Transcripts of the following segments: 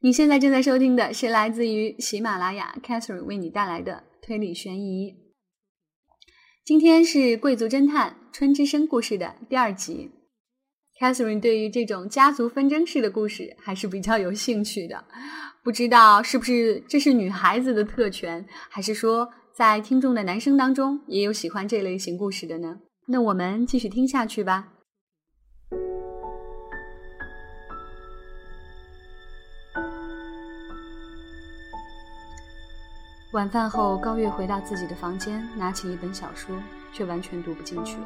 你现在正在收听的是来自于喜马拉雅 Catherine 为你带来的推理悬疑。今天是贵族侦探春之声故事的第二集。Catherine 对于这种家族纷争式的故事还是比较有兴趣的，不知道是不是这是女孩子的特权，还是说在听众的男生当中也有喜欢这类型故事的呢？那我们继续听下去吧。晚饭后，高月回到自己的房间，拿起一本小说，却完全读不进去。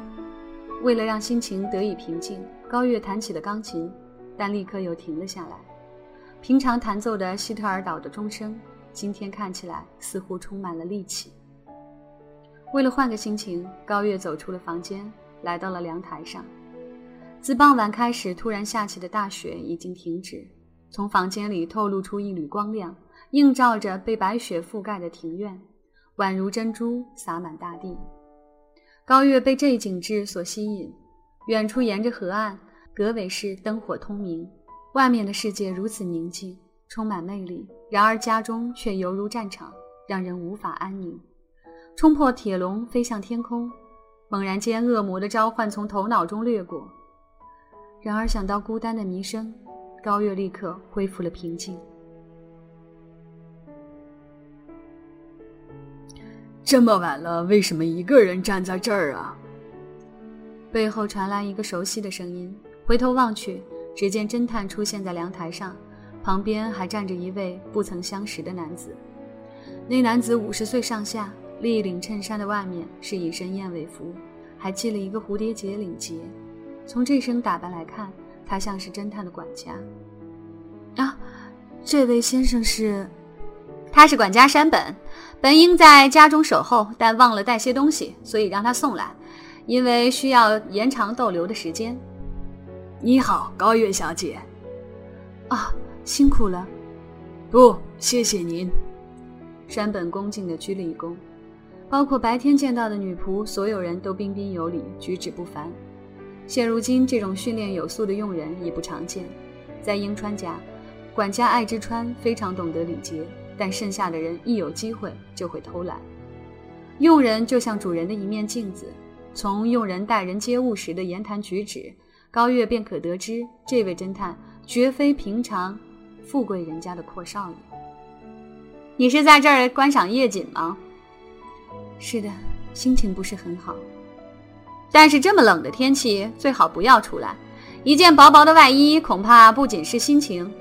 为了让心情得以平静，高月弹起了钢琴，但立刻又停了下来。平常弹奏的希特尔岛的钟声，今天看起来似乎充满了戾气。为了换个心情，高月走出了房间，来到了凉台上。自傍晚开始突然下起的大雪已经停止，从房间里透露出一缕光亮。映照着被白雪覆盖的庭院，宛如珍珠洒满大地。高月被这一景致所吸引。远处沿着河岸，格尾市灯火通明，外面的世界如此宁静，充满魅力。然而家中却犹如战场，让人无法安宁。冲破铁笼，飞向天空。猛然间，恶魔的召唤从头脑中掠过。然而想到孤单的弥生，高月立刻恢复了平静。这么晚了，为什么一个人站在这儿啊？背后传来一个熟悉的声音。回头望去，只见侦探出现在凉台上，旁边还站着一位不曾相识的男子。那男子五十岁上下，立领衬衫的外面是一身燕尾服，还系了一个蝴蝶结领结。从这身打扮来看，他像是侦探的管家。啊，这位先生是？他是管家山本。本应在家中守候，但忘了带些东西，所以让他送来，因为需要延长逗留的时间。你好，高月小姐。啊，辛苦了。不，谢谢您。山本恭敬地鞠了一躬。包括白天见到的女仆，所有人都彬彬有礼，举止不凡。现如今这种训练有素的佣人已不常见。在英川家，管家爱之川非常懂得礼节。但剩下的人一有机会就会偷懒。佣人就像主人的一面镜子，从佣人待人接物时的言谈举止，高月便可得知这位侦探绝非平常富贵人家的阔少爷。你是在这儿观赏夜景吗？是的，心情不是很好。但是这么冷的天气，最好不要出来。一件薄薄的外衣，恐怕不仅是心情，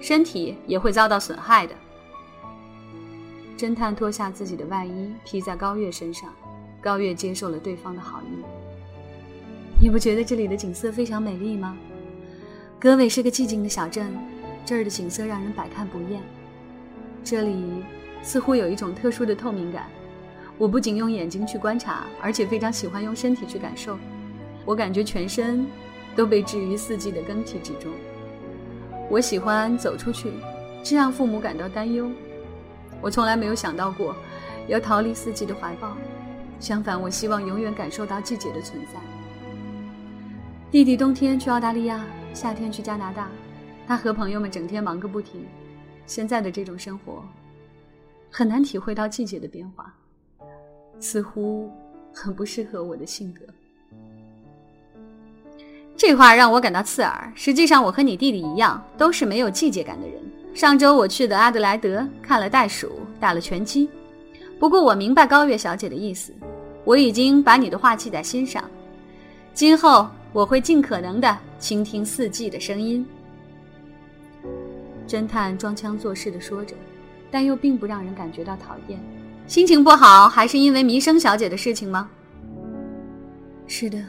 身体也会遭到损害的。侦探脱下自己的外衣披在高月身上，高月接受了对方的好意。你不觉得这里的景色非常美丽吗？格尾是个寂静的小镇，这儿的景色让人百看不厌。这里似乎有一种特殊的透明感。我不仅用眼睛去观察，而且非常喜欢用身体去感受。我感觉全身都被置于四季的更替之中。我喜欢走出去，这让父母感到担忧。我从来没有想到过要逃离四季的怀抱，相反，我希望永远感受到季节的存在。弟弟冬天去澳大利亚，夏天去加拿大，他和朋友们整天忙个不停。现在的这种生活，很难体会到季节的变化，似乎很不适合我的性格。这话让我感到刺耳。实际上，我和你弟弟一样，都是没有季节感的人。上周我去的阿德莱德看了袋鼠，打了拳击。不过我明白高月小姐的意思，我已经把你的话记在心上。今后我会尽可能的倾听四季的声音。侦探装腔作势的说着，但又并不让人感觉到讨厌。心情不好，还是因为弥生小姐的事情吗？是的，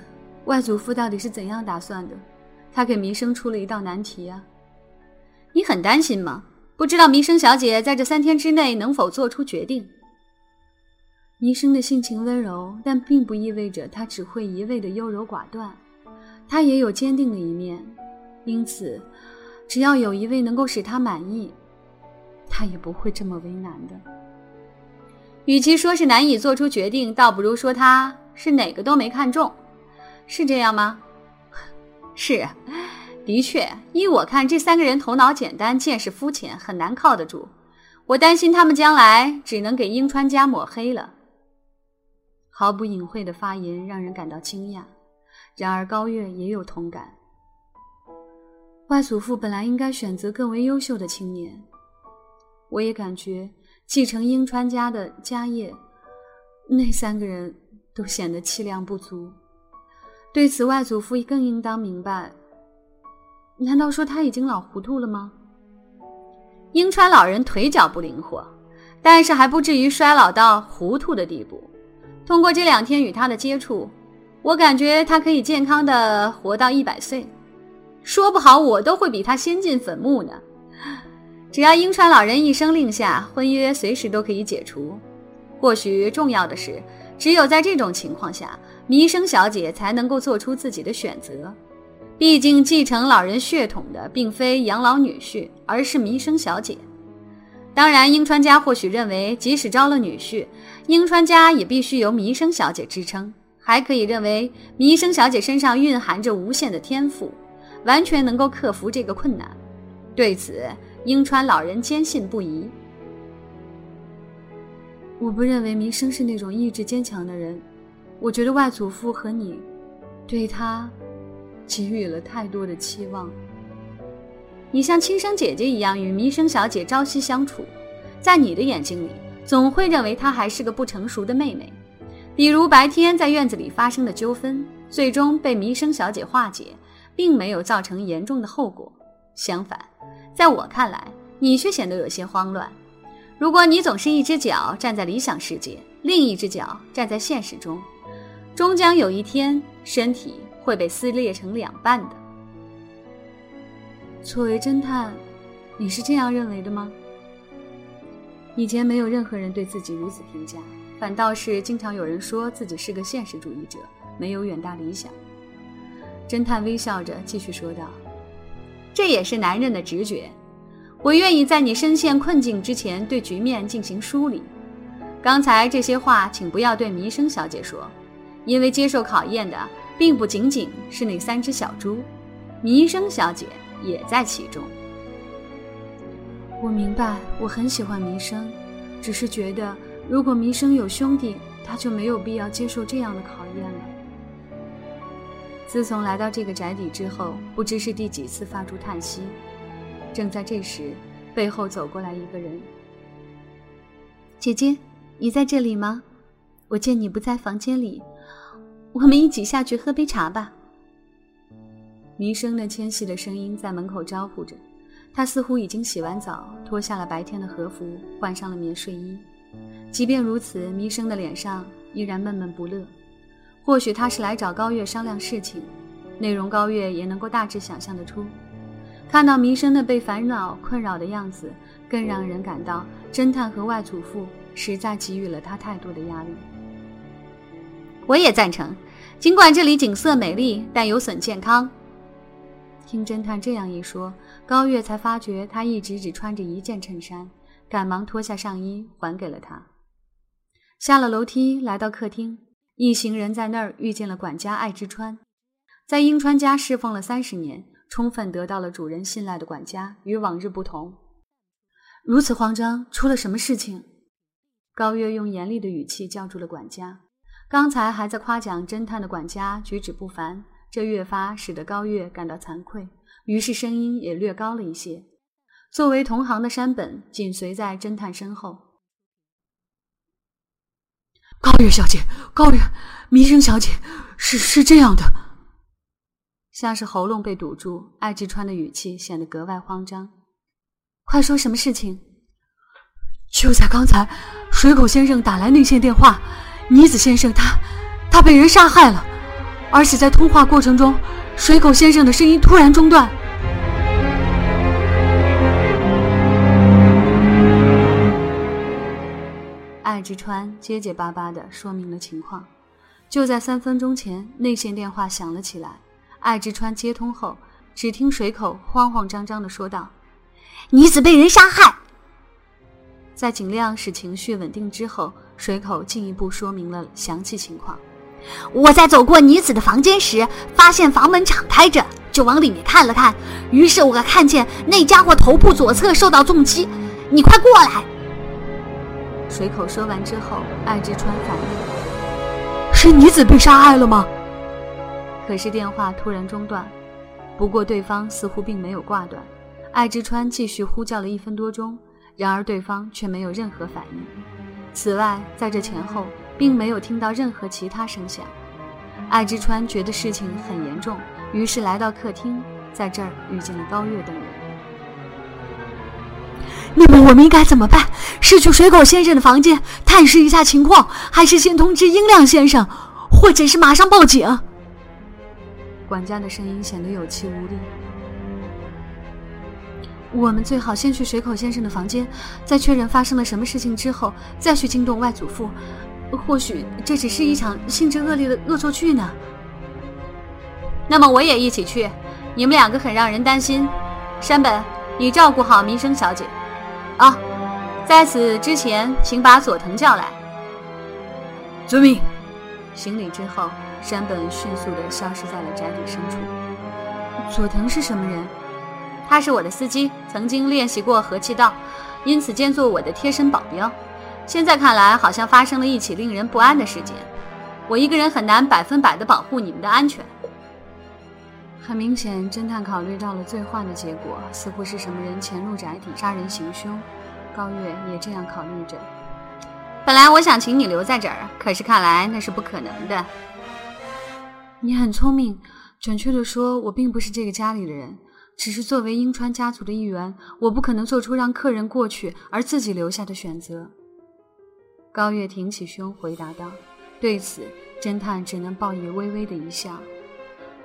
外祖父到底是怎样打算的？他给弥生出了一道难题啊。你很担心吗？不知道弥生小姐在这三天之内能否做出决定。弥生的性情温柔，但并不意味着她只会一味的优柔寡断，她也有坚定的一面。因此，只要有一位能够使她满意，她也不会这么为难的。与其说是难以做出决定，倒不如说她是哪个都没看中，是这样吗？是啊。的确，依我看，这三个人头脑简单，见识肤浅，很难靠得住。我担心他们将来只能给英川家抹黑了。毫不隐晦的发言让人感到惊讶，然而高月也有同感。外祖父本来应该选择更为优秀的青年，我也感觉继承英川家的家业，那三个人都显得气量不足。对此，外祖父更应当明白。难道说他已经老糊涂了吗？英川老人腿脚不灵活，但是还不至于衰老到糊涂的地步。通过这两天与他的接触，我感觉他可以健康的活到一百岁。说不好，我都会比他先进坟墓呢。只要英川老人一声令下，婚约随时都可以解除。或许重要的是，只有在这种情况下，弥生小姐才能够做出自己的选择。毕竟继承老人血统的并非养老女婿，而是弥生小姐。当然，英川家或许认为，即使招了女婿，英川家也必须由弥生小姐支撑。还可以认为，弥生小姐身上蕴含着无限的天赋，完全能够克服这个困难。对此，英川老人坚信不疑。我不认为弥生是那种意志坚强的人。我觉得外祖父和你，对他。给予了太多的期望。你像亲生姐姐一样与弥生小姐朝夕相处，在你的眼睛里，总会认为她还是个不成熟的妹妹。比如白天在院子里发生的纠纷，最终被弥生小姐化解，并没有造成严重的后果。相反，在我看来，你却显得有些慌乱。如果你总是一只脚站在理想世界，另一只脚站在现实中，终将有一天身体。会被撕裂成两半的。作为侦探，你是这样认为的吗？以前没有任何人对自己如此评价，反倒是经常有人说自己是个现实主义者，没有远大理想。侦探微笑着继续说道：“这也是男人的直觉。我愿意在你深陷困境之前对局面进行梳理。刚才这些话，请不要对弥生小姐说，因为接受考验的。”并不仅仅是那三只小猪，弥生小姐也在其中。我明白，我很喜欢弥生，只是觉得如果弥生有兄弟，他就没有必要接受这样的考验了。自从来到这个宅邸之后，不知是第几次发出叹息。正在这时，背后走过来一个人。姐姐，你在这里吗？我见你不在房间里。我们一起下去喝杯茶吧。弥生的纤细的声音在门口招呼着，他似乎已经洗完澡，脱下了白天的和服，换上了棉睡衣。即便如此，弥生的脸上依然闷闷不乐。或许他是来找高月商量事情，内容高月也能够大致想象得出。看到弥生那被烦恼困扰的样子，更让人感到侦探和外祖父实在给予了他太多的压力。我也赞成，尽管这里景色美丽，但有损健康。听侦探这样一说，高月才发觉他一直只穿着一件衬衫，赶忙脱下上衣还给了他。下了楼梯，来到客厅，一行人在那儿遇见了管家爱之川。在英川家侍奉了三十年，充分得到了主人信赖的管家，与往日不同。如此慌张，出了什么事情？高月用严厉的语气叫住了管家。刚才还在夸奖侦探的管家举止不凡，这越发使得高月感到惭愧，于是声音也略高了一些。作为同行的山本紧随在侦探身后。高月小姐，高月，弥生小姐，是是这样的，像是喉咙被堵住，爱之川的语气显得格外慌张。快说，什么事情？就在刚才，水口先生打来内线电话。尼子先生，他，他被人杀害了，而且在通话过程中，水口先生的声音突然中断。爱之川结结巴巴的说明了情况。就在三分钟前，内线电话响了起来。爱之川接通后，只听水口慌慌张张的说道：“女子被人杀害。”在尽量使情绪稳定之后。水口进一步说明了详细情况。我在走过女子的房间时，发现房门敞开着，就往里面看了看，于是我看见那家伙头部左侧受到重击。你快过来！水口说完之后，艾之川反应是女子被杀害了吗？可是电话突然中断，不过对方似乎并没有挂断。艾之川继续呼叫了一分多钟，然而对方却没有任何反应。此外，在这前后并没有听到任何其他声响。爱之川觉得事情很严重，于是来到客厅，在这儿遇见了高月等人。那么我们应该怎么办？是去水口先生的房间探视一下情况，还是先通知英亮先生，或者是马上报警？管家的声音显得有气无力。我们最好先去水口先生的房间，在确认发生了什么事情之后，再去惊动外祖父。或许这只是一场性质恶劣的恶作剧呢。那么我也一起去。你们两个很让人担心。山本，你照顾好民生小姐。啊，在此之前，请把佐藤叫来。遵命。行礼之后，山本迅速地消失在了宅邸深处。佐藤是什么人？他是我的司机，曾经练习过和气道，因此兼做我的贴身保镖。现在看来，好像发生了一起令人不安的事件。我一个人很难百分百的保护你们的安全。很明显，侦探考虑到了最坏的结果，似乎是什么人潜入宅邸杀人行凶。高月也这样考虑着。本来我想请你留在这儿，可是看来那是不可能的。你很聪明，准确的说，我并不是这个家里的人，只是作为英川家族的一员，我不可能做出让客人过去而自己留下的选择。高月挺起胸回答道：“对此，侦探只能报以微微的一笑。”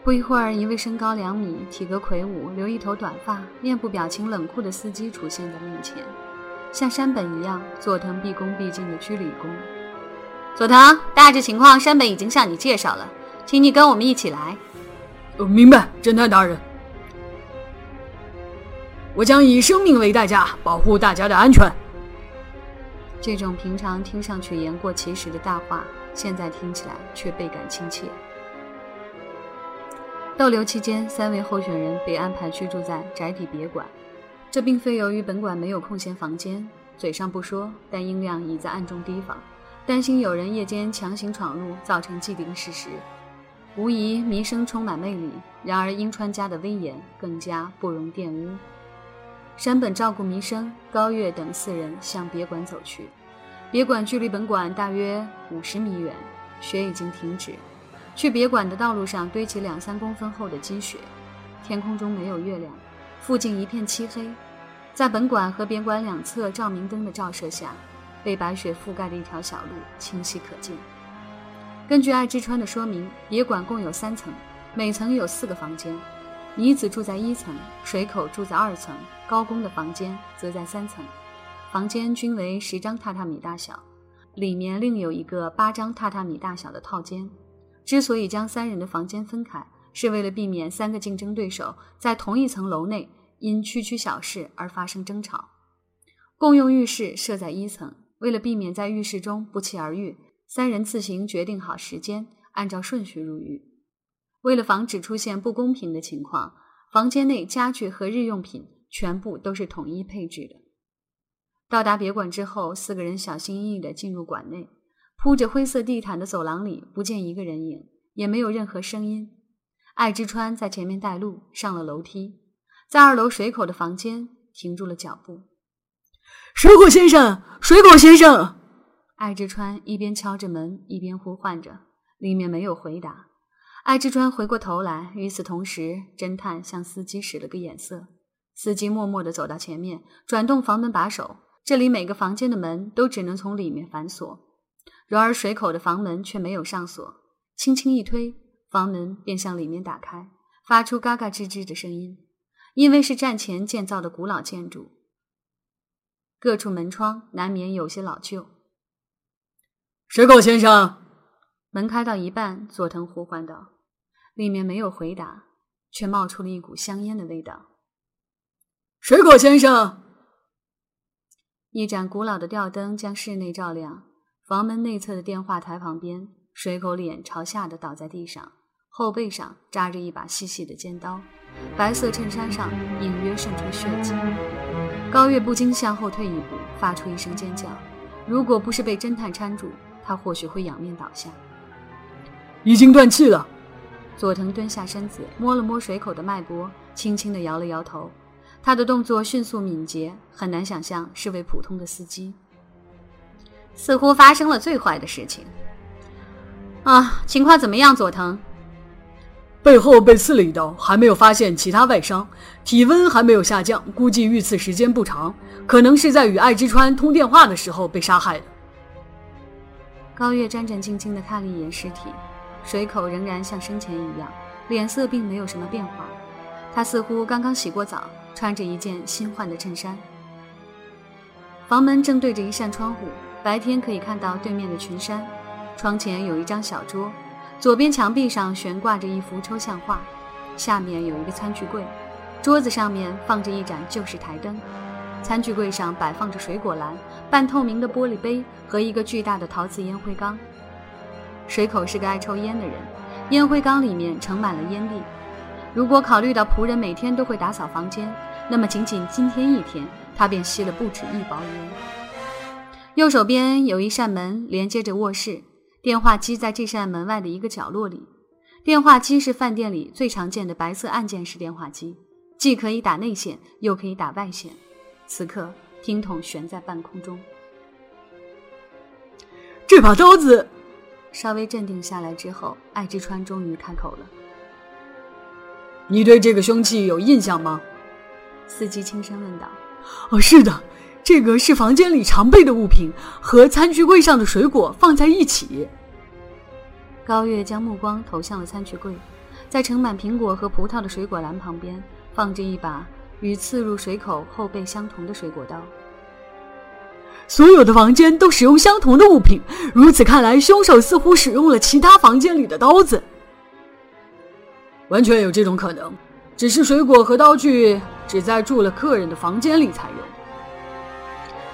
不一会儿，一位身高两米、体格魁梧、留一头短发、面部表情冷酷的司机出现在面前，像山本一样，佐藤毕恭毕敬的居礼躬。佐藤，大致情况山本已经向你介绍了，请你跟我们一起来。呃，明白，侦探大人。我将以生命为代价保护大家的安全。这种平常听上去言过其实的大话，现在听起来却倍感亲切。逗留期间，三位候选人被安排居住在宅邸别馆。这并非由于本馆没有空闲房间，嘴上不说，但英亮已在暗中提防，担心有人夜间强行闯入，造成既定事实。无疑，弥生充满魅力，然而英川家的威严更加不容玷污。山本照顾弥生、高月等四人向别馆走去。别馆距离本馆大约五十米远，雪已经停止。去别馆的道路上堆起两三公分厚的积雪，天空中没有月亮，附近一片漆黑。在本馆和别馆两侧照明灯的照射下，被白雪覆盖的一条小路清晰可见。根据爱之川的说明，别馆共有三层，每层有四个房间。女子住在一层，水口住在二层，高宫的房间则在三层。房间均为十张榻榻米大小，里面另有一个八张榻榻米大小的套间。之所以将三人的房间分开，是为了避免三个竞争对手在同一层楼内因区区小事而发生争吵。共用浴室设在一层，为了避免在浴室中不期而遇，三人自行决定好时间，按照顺序入浴。为了防止出现不公平的情况，房间内家具和日用品全部都是统一配置的。到达别馆之后，四个人小心翼翼地进入馆内。铺着灰色地毯的走廊里不见一个人影，也没有任何声音。爱之川在前面带路，上了楼梯，在二楼水口的房间停住了脚步。水口先生，水口先生！爱之川一边敲着门，一边呼唤着，里面没有回答。爱之川回过头来，与此同时，侦探向司机使了个眼色。司机默默地走到前面，转动房门把手。这里每个房间的门都只能从里面反锁。然而水口的房门却没有上锁，轻轻一推，房门便向里面打开，发出嘎嘎吱吱的声音。因为是战前建造的古老建筑，各处门窗难免有些老旧。水口先生，门开到一半，佐藤呼唤道：“里面没有回答，却冒出了一股香烟的味道。”水口先生，一盏古老的吊灯将室内照亮。房门内侧的电话台旁边，水口脸朝下的倒在地上，后背上扎着一把细细的尖刀，白色衬衫上隐约渗出血迹。高月不禁向后退一步，发出一声尖叫。如果不是被侦探搀住，他或许会仰面倒下。已经断气了。佐藤蹲下身子，摸了摸水口的脉搏，轻轻地摇了摇头。他的动作迅速敏捷，很难想象是位普通的司机。似乎发生了最坏的事情。啊，情况怎么样，佐藤？背后被刺了一刀，还没有发现其他外伤，体温还没有下降，估计遇刺时间不长，可能是在与爱之川通电话的时候被杀害的。高月战战兢兢地看了一眼尸体，水口仍然像生前一样，脸色并没有什么变化。他似乎刚刚洗过澡，穿着一件新换的衬衫。房门正对着一扇窗户，白天可以看到对面的群山。窗前有一张小桌。左边墙壁上悬挂着一幅抽象画，下面有一个餐具柜，桌子上面放着一盏旧式台灯，餐具柜上摆放着水果篮、半透明的玻璃杯和一个巨大的陶瓷烟灰缸。水口是个爱抽烟的人，烟灰缸里面盛满了烟蒂。如果考虑到仆人每天都会打扫房间，那么仅仅今天一天，他便吸了不止一包烟。右手边有一扇门连接着卧室。电话机在这扇门外的一个角落里。电话机是饭店里最常见的白色按键式电话机，既可以打内线，又可以打外线。此刻，听筒悬在半空中。这把刀子。稍微镇定下来之后，爱之川终于开口了：“你对这个凶器有印象吗？”司机轻声问道。“哦，是的。”这个是房间里常备的物品，和餐具柜上的水果放在一起。高月将目光投向了餐具柜，在盛满苹果和葡萄的水果篮旁边，放着一把与刺入水口后背相同的水果刀。所有的房间都使用相同的物品，如此看来，凶手似乎使用了其他房间里的刀子。完全有这种可能，只是水果和刀具只在住了客人的房间里才有。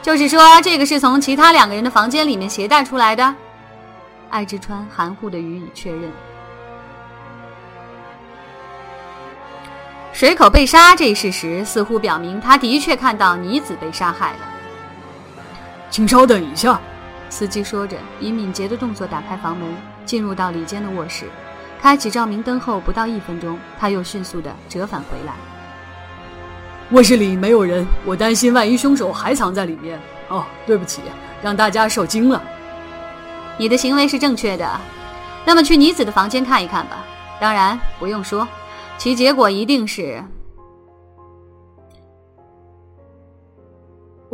就是说，这个是从其他两个人的房间里面携带出来的。艾之川含糊的予以确认。水口被杀这一事实似乎表明，他的确看到妮子被杀害了。请稍等一下，司机说着，以敏捷的动作打开房门，进入到里间的卧室。开启照明灯后不到一分钟，他又迅速的折返回来。卧室里没有人，我担心万一凶手还藏在里面。哦，对不起，让大家受惊了。你的行为是正确的，那么去妮子的房间看一看吧。当然不用说，其结果一定是……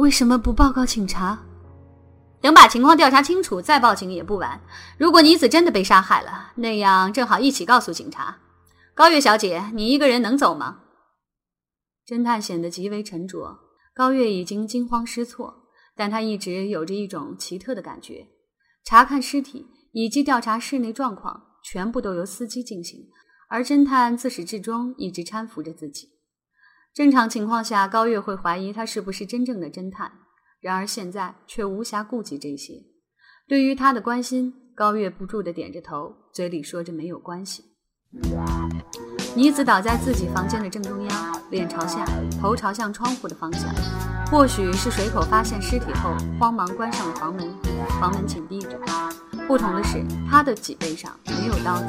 为什么不报告警察？等把情况调查清楚再报警也不晚。如果妮子真的被杀害了，那样正好一起告诉警察。高月小姐，你一个人能走吗？侦探显得极为沉着，高月已经惊慌失措，但他一直有着一种奇特的感觉：查看尸体以及调查室内状况，全部都由司机进行，而侦探自始至终一直搀扶着自己。正常情况下，高月会怀疑他是不是真正的侦探，然而现在却无暇顾及这些。对于他的关心，高月不住地点着头，嘴里说着没有关系。妮子倒在自己房间的正中央，脸朝下，头朝向窗户的方向。或许是水口发现尸体后，慌忙关上了房门，房门紧闭着。不同的是，他的脊背上没有刀子，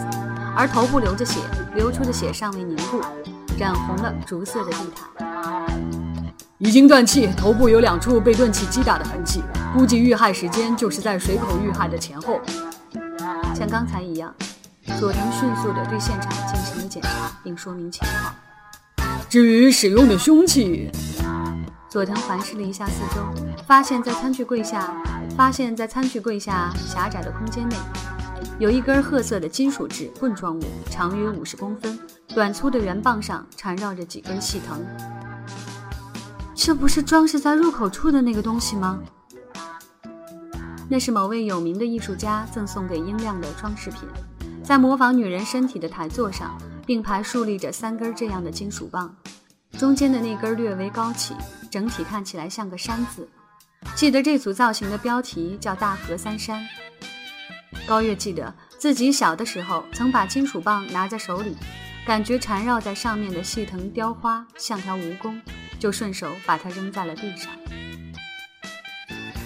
而头部流着血，流出的血尚未凝固，染红了竹色的地毯。已经断气，头部有两处被钝器击打的痕迹，估计遇害时间就是在水口遇害的前后，像刚才一样。佐藤迅速地对现场进行了检查，并说明情况。至于使用的凶器，佐藤环视了一下四周，发现在餐具柜下，发现在餐具柜下狭窄的空间内，有一根褐色的金属制棍状物，长约五十公分，短粗的圆棒上缠绕着几根细藤。这不是装饰在入口处的那个东西吗？那是某位有名的艺术家赠送给英亮的装饰品。在模仿女人身体的台座上，并排竖立着三根这样的金属棒，中间的那根略微高起，整体看起来像个山字。记得这组造型的标题叫“大河三山”。高月记得自己小的时候曾把金属棒拿在手里，感觉缠绕在上面的细藤雕花像条蜈蚣，就顺手把它扔在了地上。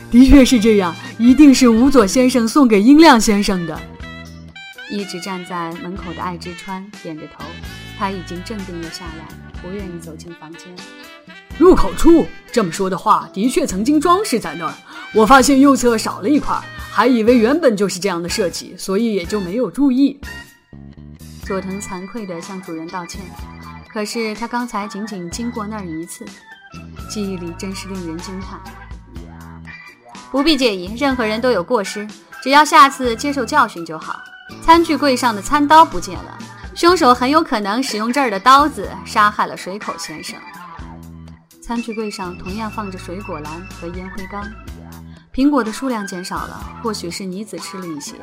的确是这样，一定是吴佐先生送给英亮先生的。一直站在门口的爱之川点着头，他已经镇定了下来，不愿意走进房间。入口处，这么说的话，的确曾经装饰在那儿。我发现右侧少了一块，还以为原本就是这样的设计，所以也就没有注意。佐藤惭愧地向主人道歉，可是他刚才仅仅经过那儿一次，记忆里真是令人惊叹。不必介意，任何人都有过失，只要下次接受教训就好。餐具柜上的餐刀不见了，凶手很有可能使用这儿的刀子杀害了水口先生。餐具柜上同样放着水果篮和烟灰缸，苹果的数量减少了，或许是妮子吃了一些。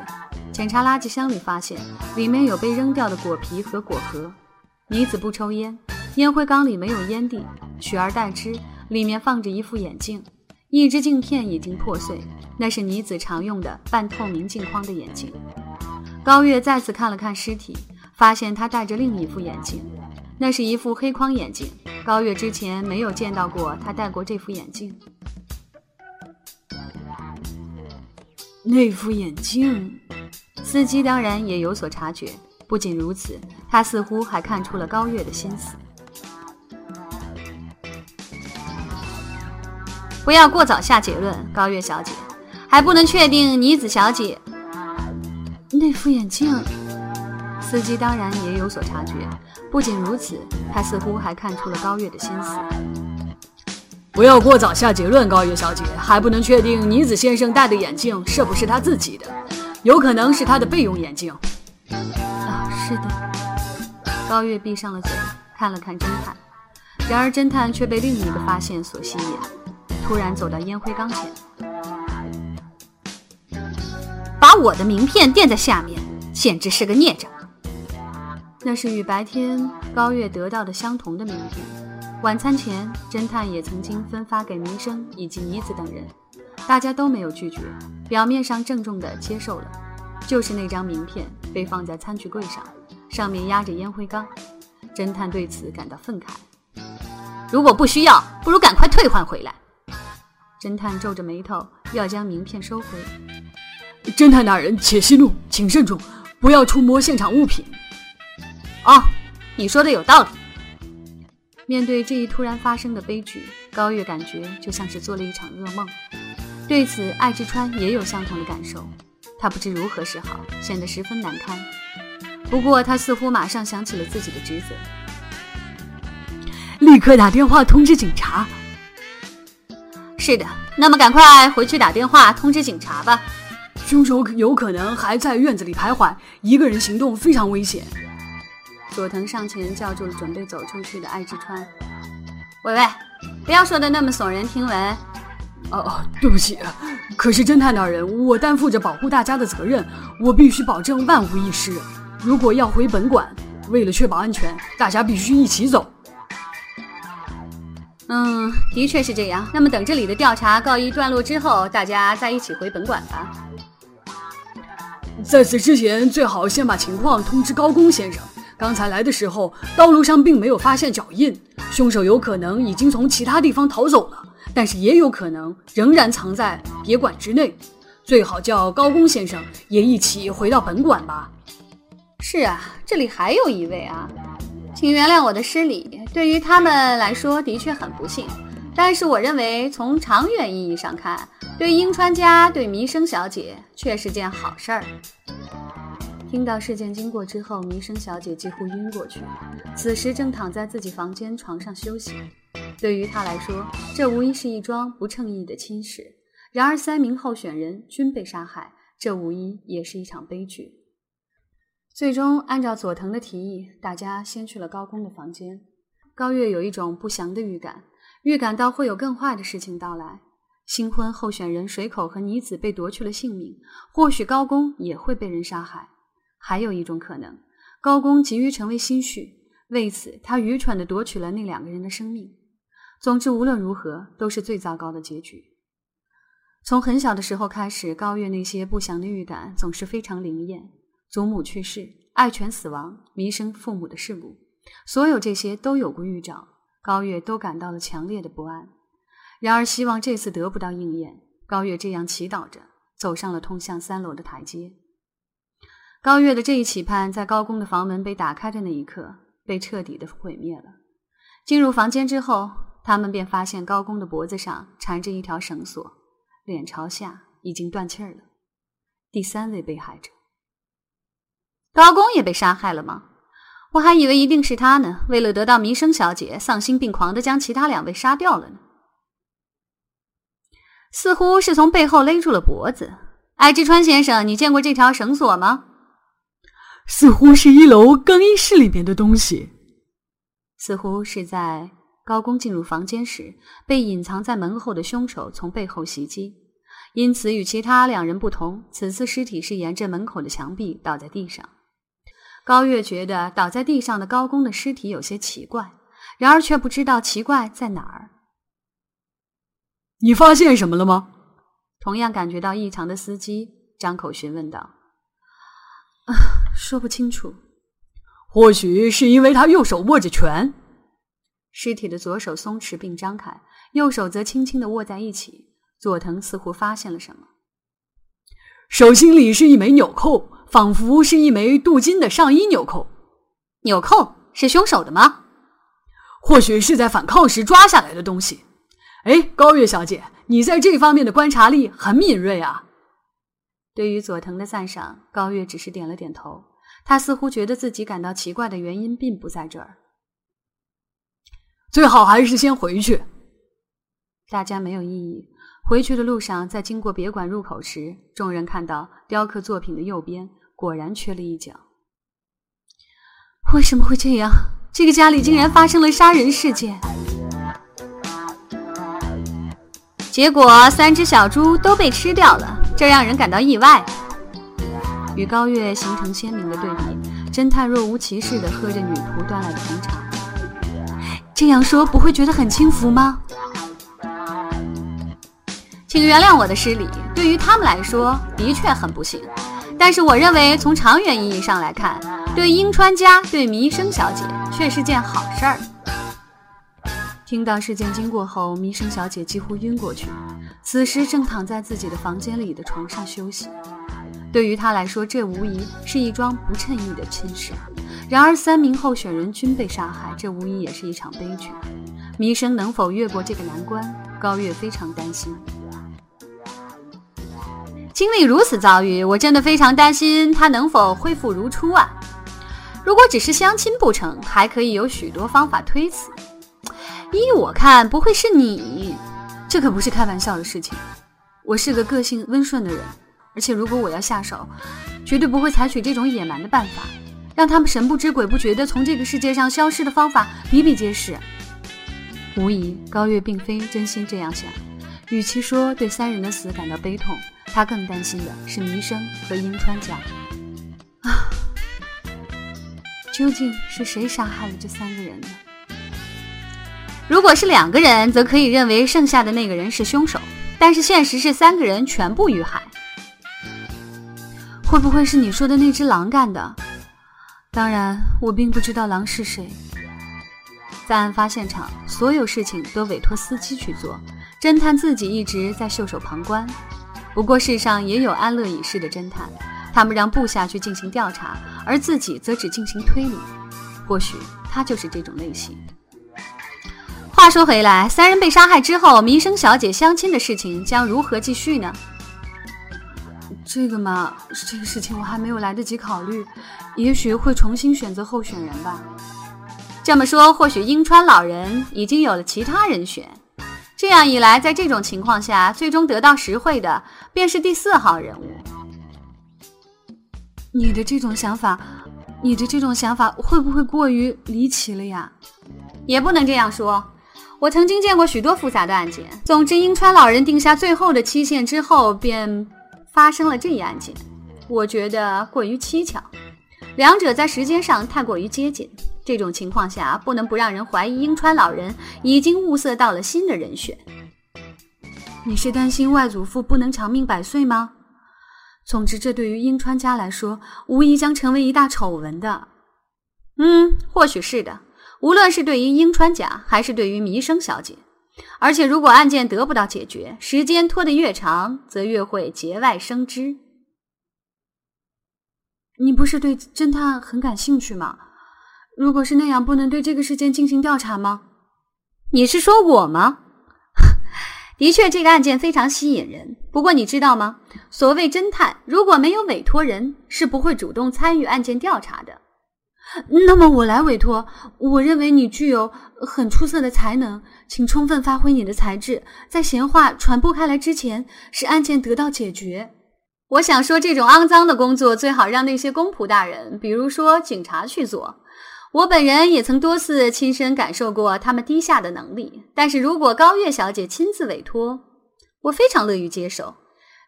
检查垃圾箱里发现，里面有被扔掉的果皮和果核。妮子不抽烟，烟灰缸里没有烟蒂，取而代之，里面放着一副眼镜。一只镜片已经破碎，那是妮子常用的半透明镜框的眼镜。高月再次看了看尸体，发现他戴着另一副眼镜，那是一副黑框眼镜。高月之前没有见到过他戴过这副眼镜。那副眼镜，司机当然也有所察觉。不仅如此，他似乎还看出了高月的心思。不要过早下结论，高月小姐，还不能确定妮子小姐那副眼镜。司机当然也有所察觉。不仅如此，他似乎还看出了高月的心思。不要过早下结论，高月小姐，还不能确定妮子先生戴的眼镜是不是他自己的，有可能是他的备用眼镜。啊，是的。高月闭上了嘴，看了看侦探，然而侦探却被另一个发现所吸引。突然走到烟灰缸前，把我的名片垫在下面，简直是个孽障。那是与白天高月得到的相同的名片。晚餐前，侦探也曾经分发给明生以及妮子等人，大家都没有拒绝，表面上郑重地接受了。就是那张名片被放在餐具柜上，上面压着烟灰缸。侦探对此感到愤慨。如果不需要，不如赶快退换回来。侦探皱着眉头，要将名片收回。侦探大人，且息怒，请慎重，不要触摸现场物品。哦，你说的有道理。面对这一突然发生的悲剧，高月感觉就像是做了一场噩梦。对此，艾之川也有相同的感受，他不知如何是好，显得十分难堪。不过，他似乎马上想起了自己的职责，立刻打电话通知警察。是的，那么赶快回去打电话通知警察吧。凶手有可能还在院子里徘徊，一个人行动非常危险。佐藤上前叫住了准备走出去的爱之川。喂喂，不要说的那么耸人听闻。哦哦，对不起。可是侦探大人，我担负着保护大家的责任，我必须保证万无一失。如果要回本馆，为了确保安全，大家必须一起走。嗯，的确是这样。那么等这里的调查告一段落之后，大家再一起回本馆吧。在此之前，最好先把情况通知高公先生。刚才来的时候，道路上并没有发现脚印，凶手有可能已经从其他地方逃走了，但是也有可能仍然藏在别馆之内。最好叫高工先生也一起回到本馆吧。是啊，这里还有一位啊。请原谅我的失礼，对于他们来说的确很不幸，但是我认为从长远意义上看，对英川家、对弥生小姐却是件好事儿。听到事件经过之后，弥生小姐几乎晕过去，此时正躺在自己房间床上休息。对于她来说，这无疑是一桩不称意的亲事。然而，三名候选人均被杀害，这无疑也是一场悲剧。最终，按照佐藤的提议，大家先去了高公的房间。高月有一种不祥的预感，预感到会有更坏的事情到来。新婚候选人水口和妮子被夺去了性命，或许高公也会被人杀害。还有一种可能，高公急于成为新婿，为此他愚蠢地夺取了那两个人的生命。总之，无论如何，都是最糟糕的结局。从很小的时候开始，高月那些不祥的预感总是非常灵验。祖母去世、爱犬死亡、弥生父母的事故，所有这些都有过预兆。高月都感到了强烈的不安。然而，希望这次得不到应验。高月这样祈祷着，走上了通向三楼的台阶。高月的这一期盼，在高宫的房门被打开的那一刻，被彻底的毁灭了。进入房间之后，他们便发现高宫的脖子上缠着一条绳索，脸朝下，已经断气儿了。第三位被害者，高公也被杀害了吗？我还以为一定是他呢。为了得到弥生小姐，丧心病狂的将其他两位杀掉了呢。似乎是从背后勒住了脖子。爱之川先生，你见过这条绳索吗？似乎是一楼更衣室里面的东西。似乎是在高公进入房间时，被隐藏在门后的凶手从背后袭击。因此，与其他两人不同，此次尸体是沿着门口的墙壁倒在地上。高月觉得倒在地上的高公的尸体有些奇怪，然而却不知道奇怪在哪儿。你发现什么了吗？同样感觉到异常的司机张口询问道：“啊，说不清楚。或许是因为他右手握着拳。”尸体的左手松弛并张开，右手则轻轻的握在一起。佐藤似乎发现了什么，手心里是一枚纽扣，仿佛是一枚镀金的上衣纽扣。纽扣是凶手的吗？或许是在反抗时抓下来的东西。哎，高月小姐，你在这方面的观察力很敏锐啊。对于佐藤的赞赏，高月只是点了点头。他似乎觉得自己感到奇怪的原因并不在这儿。最好还是先回去。大家没有异议。回去的路上，在经过别馆入口时，众人看到雕刻作品的右边果然缺了一角。为什么会这样？这个家里竟然发生了杀人事件。结果三只小猪都被吃掉了，这让人感到意外。与高月形成鲜明的对比，侦探若无其事地喝着女仆端来的红茶。这样说不会觉得很轻浮吗？请原谅我的失礼，对于他们来说的确很不幸。但是我认为从长远意义上来看，对樱川家、对弥生小姐却是件好事儿。听到事件经过后，弥生小姐几乎晕过去，此时正躺在自己的房间里的床上休息。对于她来说，这无疑是一桩不称意的亲事。然而，三名候选人均被杀害，这无疑也是一场悲剧。弥生能否越过这个难关？高月非常担心。经历如此遭遇，我真的非常担心他能否恢复如初啊！如果只是相亲不成，还可以有许多方法推辞。依我看，不会是你？这可不是开玩笑的事情。我是个个性温顺的人，而且如果我要下手，绝对不会采取这种野蛮的办法，让他们神不知鬼不觉地从这个世界上消失的方法比比皆是。无疑，高月并非真心这样想。与其说对三人的死感到悲痛，他更担心的是弥生和樱川家。啊，究竟是谁杀害了这三个人呢？如果是两个人，则可以认为剩下的那个人是凶手。但是现实是三个人全部遇害。会不会是你说的那只狼干的？当然，我并不知道狼是谁。在案发现场，所有事情都委托司机去做，侦探自己一直在袖手旁观。不过世上也有安乐已逝的侦探，他们让部下去进行调查，而自己则只进行推理。或许他就是这种类型。话说回来，三人被杀害之后，弥生小姐相亲的事情将如何继续呢？这个嘛，这个事情我还没有来得及考虑，也许会重新选择候选人吧。这么说，或许樱川老人已经有了其他人选。这样一来，在这种情况下，最终得到实惠的便是第四号人物。你的这种想法，你的这种想法会不会过于离奇了呀？也不能这样说。我曾经见过许多复杂的案件。总之，樱川老人定下最后的期限之后，便发生了这一案件。我觉得过于蹊跷，两者在时间上太过于接近。这种情况下，不能不让人怀疑樱川老人已经物色到了新的人选。你是担心外祖父不能长命百岁吗？总之，这对于樱川家来说，无疑将成为一大丑闻的。嗯，或许是的。无论是对于樱川家，还是对于弥生小姐，而且如果案件得不到解决，时间拖得越长，则越会节外生枝。你不是对侦探很感兴趣吗？如果是那样，不能对这个事件进行调查吗？你是说我吗？的确，这个案件非常吸引人。不过你知道吗？所谓侦探，如果没有委托人，是不会主动参与案件调查的。那么我来委托。我认为你具有很出色的才能，请充分发挥你的才智，在闲话传播开来之前，使案件得到解决。我想说，这种肮脏的工作最好让那些公仆大人，比如说警察去做。我本人也曾多次亲身感受过他们低下的能力，但是如果高月小姐亲自委托，我非常乐于接受，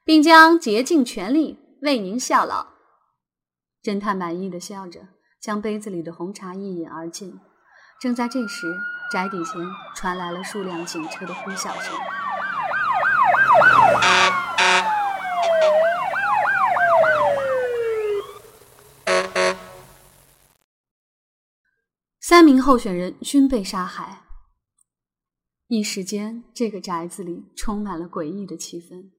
并将竭尽全力为您效劳。侦探满意的笑着，将杯子里的红茶一饮而尽。正在这时，宅邸前传来了数辆警车的呼啸声。三名候选人均被杀害，一时间，这个宅子里充满了诡异的气氛。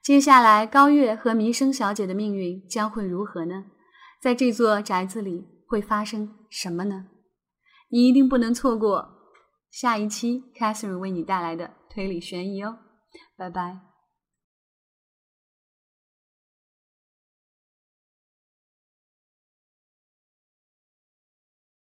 接下来，高月和弥生小姐的命运将会如何呢？在这座宅子里会发生什么呢？你一定不能错过下一期 Catherine 为你带来的推理悬疑哦！拜拜。